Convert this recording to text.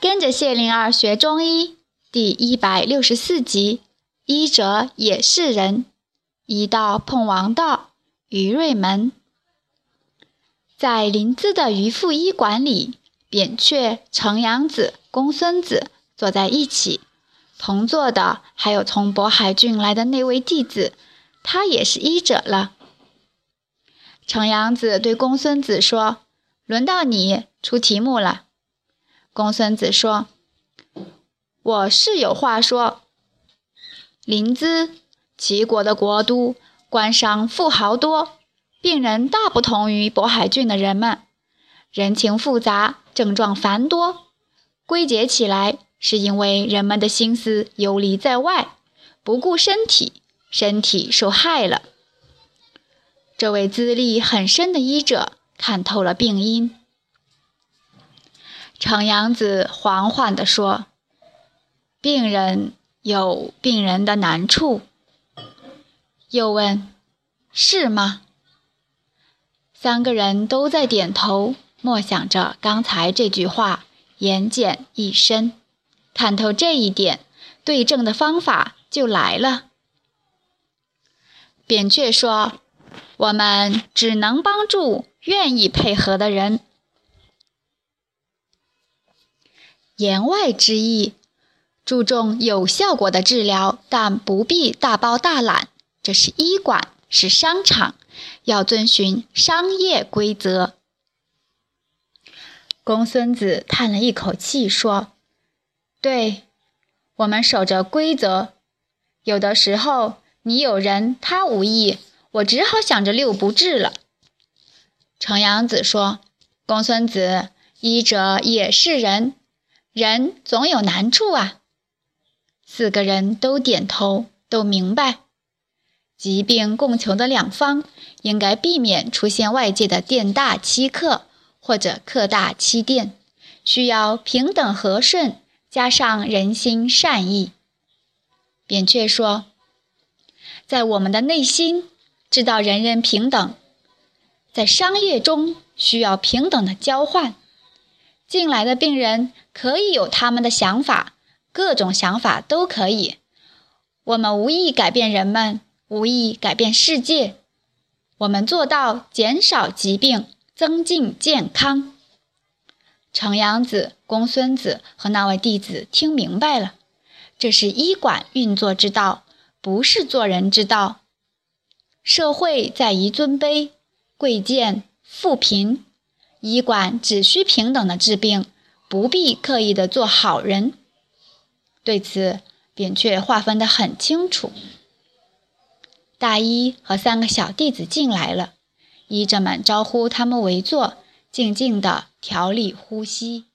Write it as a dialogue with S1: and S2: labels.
S1: 跟着谢灵儿学中医第一百六十四集，医者也是人。医道碰王道，于瑞门。在临淄的渔父医馆里，扁鹊、程阳子、公孙子坐在一起，同坐的还有从渤海郡来的那位弟子，他也是医者了。程阳子对公孙子说：“轮到你出题目了。”公孙子说：“我是有话说。临淄，齐国的国都，官商富豪多，病人大不同于渤海郡的人们，人情复杂，症状繁多。归结起来，是因为人们的心思游离在外，不顾身体，身体受害了。这位资历很深的医者看透了病因。”程阳子缓缓地说：“病人有病人的难处。”又问：“是吗？”三个人都在点头，默想着刚才这句话，言简意深。看透这一点，对症的方法就来了。扁鹊说：“我们只能帮助愿意配合的人。”言外之意，注重有效果的治疗，但不必大包大揽。这是医馆，是商场，要遵循商业规则。公孙子叹了一口气说：“对，我们守着规则。有的时候，你有人，他无意，我只好想着六不治了。”程阳子说：“公孙子，医者也是人。”人总有难处啊！四个人都点头，都明白，疾病共求的两方应该避免出现外界的店大欺客或者客大欺店，需要平等和顺，加上人心善意。扁鹊说，在我们的内心知道人人平等，在商业中需要平等的交换。进来的病人可以有他们的想法，各种想法都可以。我们无意改变人们，无意改变世界。我们做到减少疾病，增进健康。程阳子、公孙子和那位弟子听明白了，这是医馆运作之道，不是做人之道。社会在于尊卑、贵贱、富贫。医馆只需平等的治病，不必刻意的做好人。对此，扁鹊划分的很清楚。大医和三个小弟子进来了，医者们招呼他们围坐，静静的调理呼吸。